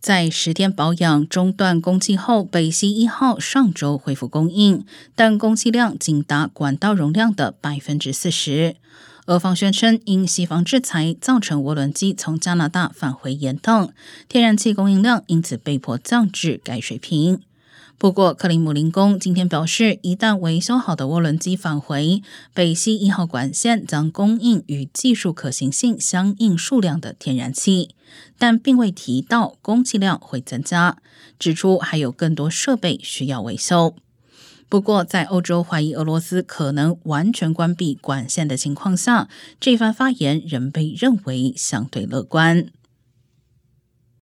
在十天保养中断供气后，北溪一号上周恢复供应，但供气量仅达管道容量的百分之四十。俄方宣称，因西方制裁造成涡轮机从加拿大返回延宕，天然气供应量因此被迫降至该水平。不过，克林姆林宫今天表示，一旦维修好的涡轮机返回，北溪一号管线将供应与技术可行性相应数量的天然气，但并未提到供气量会增加，指出还有更多设备需要维修。不过，在欧洲怀疑俄罗斯可能完全关闭管线的情况下，这番发言仍被认为相对乐观。